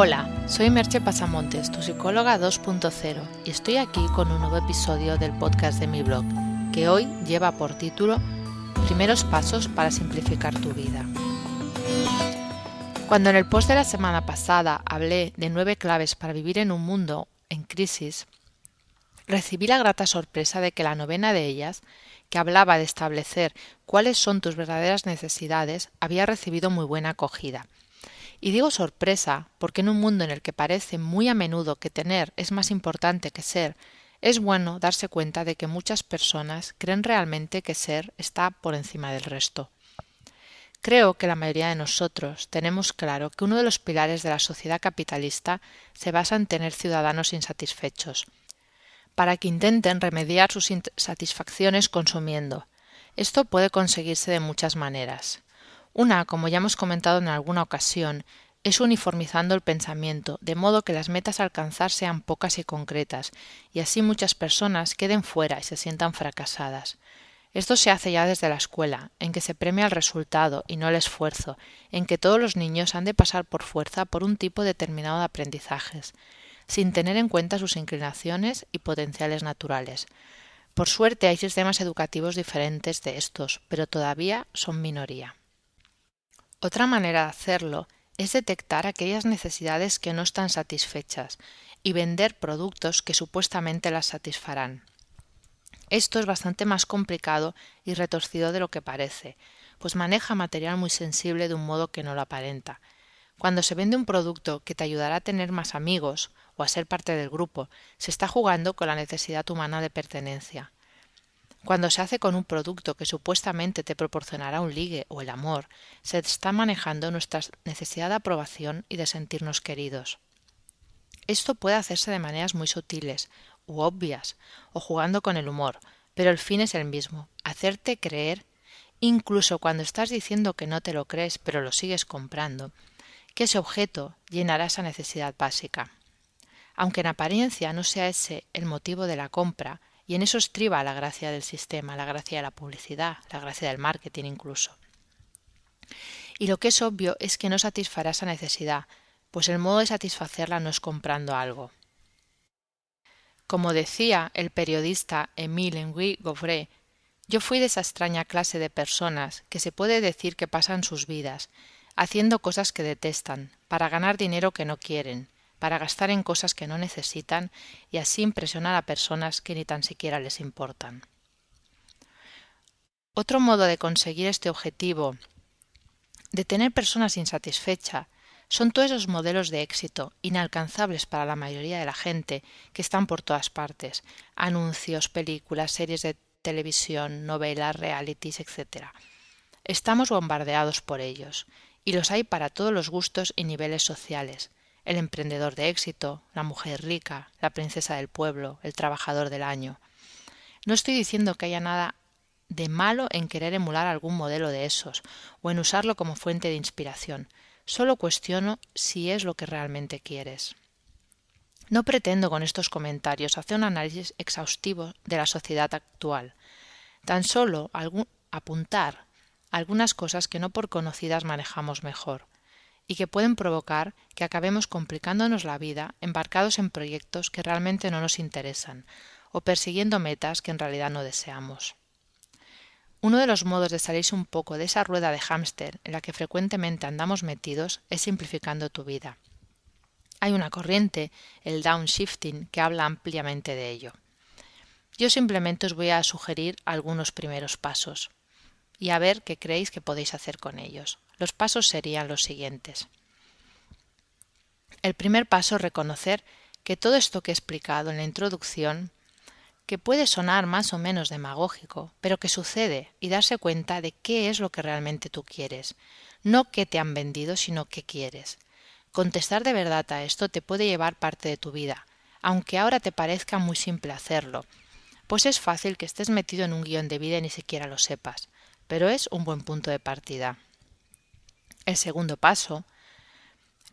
Hola, soy Merche Pasamontes, tu psicóloga 2.0, y estoy aquí con un nuevo episodio del podcast de mi blog, que hoy lleva por título Primeros pasos para simplificar tu vida. Cuando en el post de la semana pasada hablé de nueve claves para vivir en un mundo en crisis, recibí la grata sorpresa de que la novena de ellas, que hablaba de establecer cuáles son tus verdaderas necesidades, había recibido muy buena acogida y digo sorpresa porque en un mundo en el que parece muy a menudo que tener es más importante que ser, es bueno darse cuenta de que muchas personas creen realmente que ser está por encima del resto. Creo que la mayoría de nosotros tenemos claro que uno de los pilares de la sociedad capitalista se basa en tener ciudadanos insatisfechos, para que intenten remediar sus insatisfacciones consumiendo. Esto puede conseguirse de muchas maneras. Una, como ya hemos comentado en alguna ocasión, es uniformizando el pensamiento, de modo que las metas a alcanzar sean pocas y concretas, y así muchas personas queden fuera y se sientan fracasadas. Esto se hace ya desde la escuela, en que se premia el resultado y no el esfuerzo, en que todos los niños han de pasar por fuerza por un tipo determinado de aprendizajes, sin tener en cuenta sus inclinaciones y potenciales naturales. Por suerte hay sistemas educativos diferentes de estos, pero todavía son minoría. Otra manera de hacerlo es detectar aquellas necesidades que no están satisfechas y vender productos que supuestamente las satisfarán. Esto es bastante más complicado y retorcido de lo que parece, pues maneja material muy sensible de un modo que no lo aparenta. Cuando se vende un producto que te ayudará a tener más amigos o a ser parte del grupo, se está jugando con la necesidad humana de pertenencia. Cuando se hace con un producto que supuestamente te proporcionará un ligue o el amor, se está manejando nuestra necesidad de aprobación y de sentirnos queridos. Esto puede hacerse de maneras muy sutiles u obvias, o jugando con el humor, pero el fin es el mismo, hacerte creer, incluso cuando estás diciendo que no te lo crees pero lo sigues comprando, que ese objeto llenará esa necesidad básica. Aunque en apariencia no sea ese el motivo de la compra, y en eso estriba la gracia del sistema, la gracia de la publicidad, la gracia del marketing incluso. Y lo que es obvio es que no satisfará esa necesidad, pues el modo de satisfacerla no es comprando algo. Como decía el periodista Émile Henri Gauvret, yo fui de esa extraña clase de personas que se puede decir que pasan sus vidas haciendo cosas que detestan, para ganar dinero que no quieren, para gastar en cosas que no necesitan y así impresionar a personas que ni tan siquiera les importan. Otro modo de conseguir este objetivo, de tener personas insatisfechas, son todos esos modelos de éxito inalcanzables para la mayoría de la gente que están por todas partes, anuncios, películas, series de televisión, novelas, realities, etc. Estamos bombardeados por ellos, y los hay para todos los gustos y niveles sociales, el emprendedor de éxito, la mujer rica, la princesa del pueblo, el trabajador del año. No estoy diciendo que haya nada de malo en querer emular algún modelo de esos o en usarlo como fuente de inspiración. Solo cuestiono si es lo que realmente quieres. No pretendo con estos comentarios hacer un análisis exhaustivo de la sociedad actual, tan solo apuntar algunas cosas que no por conocidas manejamos mejor, y que pueden provocar que acabemos complicándonos la vida embarcados en proyectos que realmente no nos interesan o persiguiendo metas que en realidad no deseamos. Uno de los modos de salirse un poco de esa rueda de hámster en la que frecuentemente andamos metidos es simplificando tu vida. Hay una corriente, el downshifting, que habla ampliamente de ello. Yo simplemente os voy a sugerir algunos primeros pasos y a ver qué creéis que podéis hacer con ellos. Los pasos serían los siguientes. El primer paso es reconocer que todo esto que he explicado en la introducción, que puede sonar más o menos demagógico, pero que sucede, y darse cuenta de qué es lo que realmente tú quieres, no qué te han vendido, sino qué quieres. Contestar de verdad a esto te puede llevar parte de tu vida, aunque ahora te parezca muy simple hacerlo, pues es fácil que estés metido en un guion de vida y ni siquiera lo sepas, pero es un buen punto de partida. El segundo paso,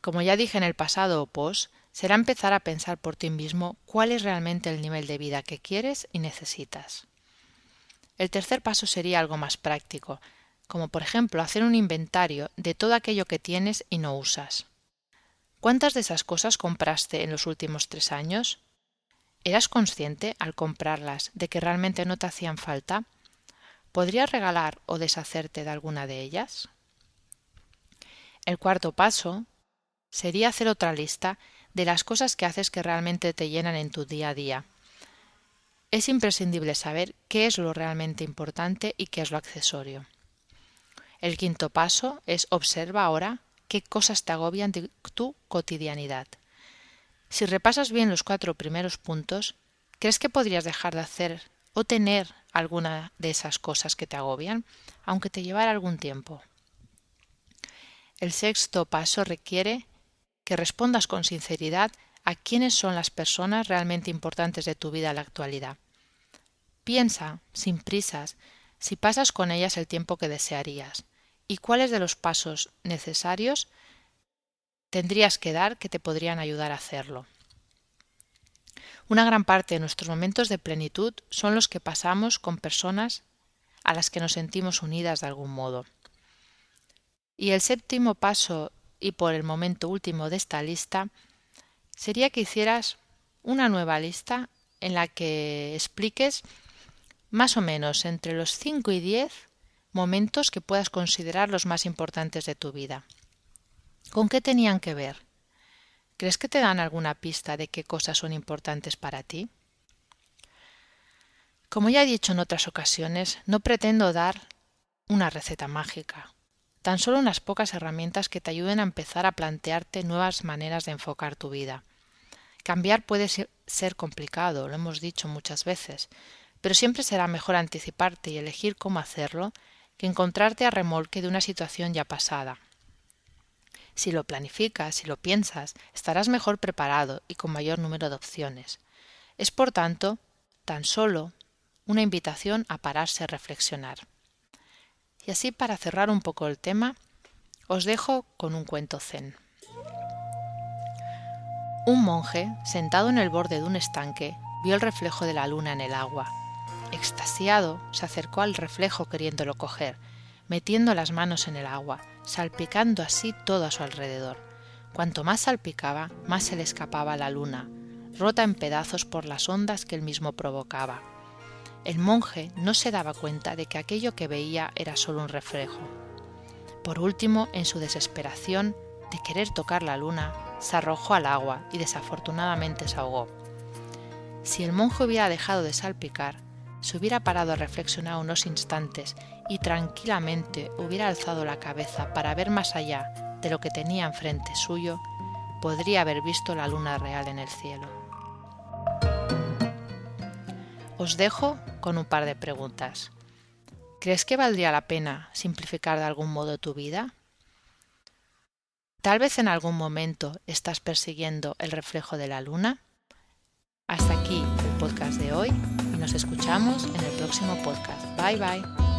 como ya dije en el pasado o post, será empezar a pensar por ti mismo cuál es realmente el nivel de vida que quieres y necesitas. El tercer paso sería algo más práctico, como por ejemplo hacer un inventario de todo aquello que tienes y no usas. ¿Cuántas de esas cosas compraste en los últimos tres años? ¿Eras consciente al comprarlas de que realmente no te hacían falta? ¿Podrías regalar o deshacerte de alguna de ellas? El cuarto paso sería hacer otra lista de las cosas que haces que realmente te llenan en tu día a día. Es imprescindible saber qué es lo realmente importante y qué es lo accesorio. El quinto paso es observa ahora qué cosas te agobian de tu cotidianidad. Si repasas bien los cuatro primeros puntos, ¿crees que podrías dejar de hacer o tener alguna de esas cosas que te agobian, aunque te llevara algún tiempo? El sexto paso requiere que respondas con sinceridad a quiénes son las personas realmente importantes de tu vida en la actualidad. Piensa, sin prisas, si pasas con ellas el tiempo que desearías y cuáles de los pasos necesarios tendrías que dar que te podrían ayudar a hacerlo. Una gran parte de nuestros momentos de plenitud son los que pasamos con personas a las que nos sentimos unidas de algún modo. Y el séptimo paso, y por el momento último de esta lista, sería que hicieras una nueva lista en la que expliques más o menos entre los 5 y 10 momentos que puedas considerar los más importantes de tu vida. ¿Con qué tenían que ver? ¿Crees que te dan alguna pista de qué cosas son importantes para ti? Como ya he dicho en otras ocasiones, no pretendo dar una receta mágica, tan solo unas pocas herramientas que te ayuden a empezar a plantearte nuevas maneras de enfocar tu vida. Cambiar puede ser complicado, lo hemos dicho muchas veces, pero siempre será mejor anticiparte y elegir cómo hacerlo que encontrarte a remolque de una situación ya pasada. Si lo planificas, si lo piensas, estarás mejor preparado y con mayor número de opciones. Es, por tanto, tan solo una invitación a pararse a reflexionar. Y así para cerrar un poco el tema, os dejo con un cuento zen. Un monje, sentado en el borde de un estanque, vio el reflejo de la luna en el agua. Extasiado, se acercó al reflejo queriéndolo coger, metiendo las manos en el agua, salpicando así todo a su alrededor. Cuanto más salpicaba, más se le escapaba la luna, rota en pedazos por las ondas que él mismo provocaba. El monje no se daba cuenta de que aquello que veía era solo un reflejo. Por último, en su desesperación de querer tocar la luna, se arrojó al agua y desafortunadamente se ahogó. Si el monje hubiera dejado de salpicar, se hubiera parado a reflexionar unos instantes y tranquilamente hubiera alzado la cabeza para ver más allá de lo que tenía enfrente suyo, podría haber visto la luna real en el cielo. Os dejo con un par de preguntas. ¿Crees que valdría la pena simplificar de algún modo tu vida? Tal vez en algún momento estás persiguiendo el reflejo de la luna. Hasta aquí el podcast de hoy y nos escuchamos en el próximo podcast. Bye bye.